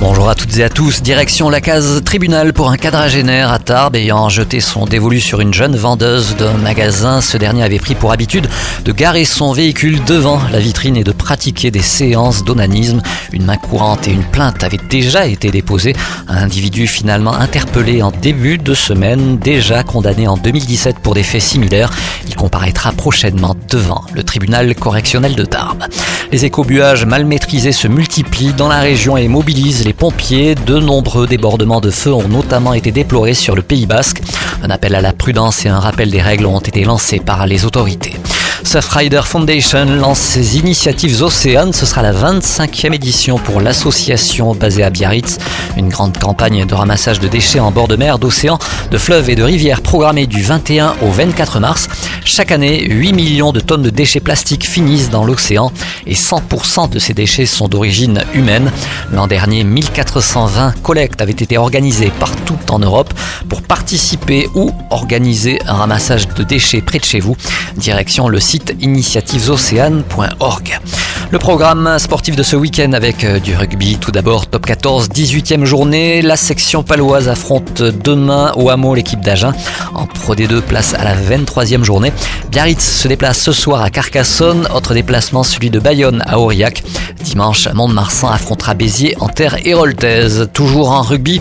Bonjour à toutes et à tous. Direction la case tribunal pour un quadragénaire à Tarbes ayant jeté son dévolu sur une jeune vendeuse d'un magasin. Ce dernier avait pris pour habitude de garer son véhicule devant la vitrine et de pratiquer des séances d'onanisme. Une main courante et une plainte avaient déjà été déposées. Un individu finalement interpellé en début de semaine, déjà condamné en 2017 pour des faits similaires. Il comparaîtra prochainement devant le tribunal correctionnel de Tarbes. Les écobuages mal maîtrisés se multiplient dans la région et mobilisent les pompiers. De nombreux débordements de feu ont notamment été déplorés sur le Pays Basque. Un appel à la prudence et un rappel des règles ont été lancés par les autorités. Surfrider Foundation lance ses initiatives Océane. Ce sera la 25e édition pour l'association basée à Biarritz. Une grande campagne de ramassage de déchets en bord de mer, d'océans, de fleuves et de rivières programmée du 21 au 24 mars. Chaque année, 8 millions de tonnes de déchets plastiques finissent dans l'océan et 100% de ces déchets sont d'origine humaine. L'an dernier, 1420 collectes avaient été organisées partout en Europe pour participer ou organiser un ramassage de déchets près de chez vous. Direction le site initiativesoceane.org. Le programme sportif de ce week-end avec euh, du rugby tout d'abord, top 14, 18e journée. La section paloise affronte demain au hameau l'équipe d'Agen. En Pro D2, place à la 23e journée. Biarritz se déplace ce soir à Carcassonne. Autre déplacement, celui de Bayonne à Aurillac. Dimanche, Mont-de-Marsan affrontera Béziers en terre héroltaise. Toujours en rugby,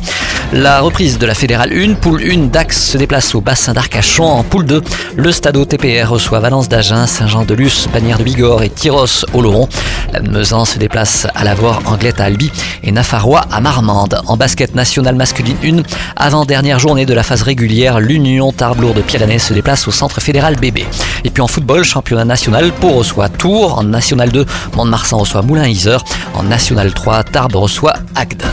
la reprise de la Fédérale 1, poule 1, Dax se déplace au bassin d'Arcachon. En poule 2, le Stade TPR reçoit Valence d'Agen, Saint-Jean-de-Luz, Bagnères de Bigorre et Tyros au Laurent. La Mezan se déplace à la voie Anglette à Albi et Nafarois à Marmande. En basket national masculine 1, avant-dernière journée de la phase régulière, l'Union Tarbes-Lourdes de Pyrénées se déplace au centre fédéral bébé. Et puis en football, championnat national, Pau reçoit Tours. En national 2, Mont-de-Marsan reçoit Moulin-Iser. En national 3, Tarbes reçoit Agde.